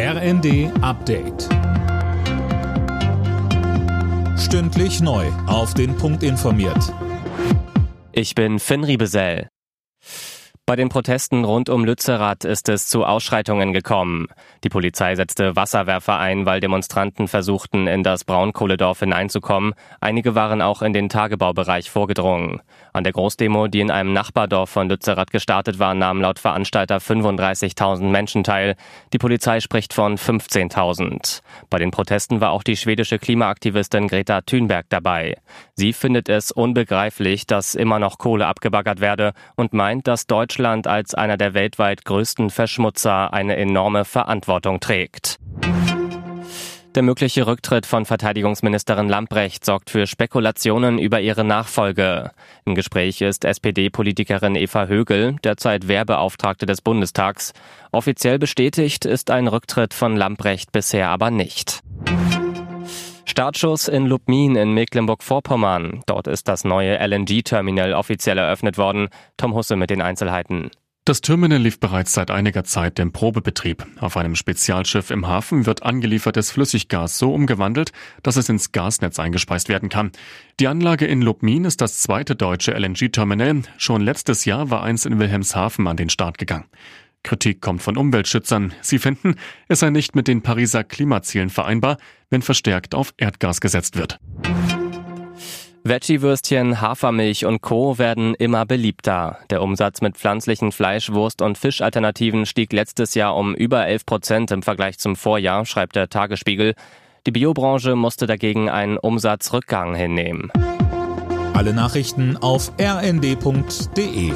RND Update. Stündlich neu. Auf den Punkt informiert. Ich bin Finn Riebesell. Bei den Protesten rund um Lützerath ist es zu Ausschreitungen gekommen. Die Polizei setzte Wasserwerfer ein, weil Demonstranten versuchten, in das Braunkohledorf hineinzukommen. Einige waren auch in den Tagebaubereich vorgedrungen. An der Großdemo, die in einem Nachbardorf von Lützerath gestartet war, nahmen laut Veranstalter 35.000 Menschen teil. Die Polizei spricht von 15.000. Bei den Protesten war auch die schwedische Klimaaktivistin Greta Thunberg dabei. Sie findet es unbegreiflich, dass immer noch Kohle abgebaggert werde und meint, dass Deutschland als einer der weltweit größten Verschmutzer eine enorme Verantwortung trägt. Der mögliche Rücktritt von Verteidigungsministerin Lamprecht sorgt für Spekulationen über ihre Nachfolge. Im Gespräch ist SPD-Politikerin Eva Högel, derzeit Wehrbeauftragte des Bundestags. Offiziell bestätigt ist ein Rücktritt von Lamprecht bisher aber nicht. Startschuss in Lubmin in Mecklenburg-Vorpommern. Dort ist das neue LNG-Terminal offiziell eröffnet worden. Tom Husse mit den Einzelheiten. Das Terminal lief bereits seit einiger Zeit im Probebetrieb. Auf einem Spezialschiff im Hafen wird angeliefertes Flüssiggas so umgewandelt, dass es ins Gasnetz eingespeist werden kann. Die Anlage in Lubmin ist das zweite deutsche LNG-Terminal. Schon letztes Jahr war eins in Wilhelmshaven an den Start gegangen. Kritik kommt von Umweltschützern. Sie finden, es sei nicht mit den Pariser Klimazielen vereinbar, wenn verstärkt auf Erdgas gesetzt wird. Veggie-Würstchen, Hafermilch und Co. werden immer beliebter. Der Umsatz mit pflanzlichen Fleisch-, Wurst- und Fischalternativen stieg letztes Jahr um über 11 Prozent im Vergleich zum Vorjahr, schreibt der Tagesspiegel. Die Biobranche musste dagegen einen Umsatzrückgang hinnehmen. Alle Nachrichten auf rnd.de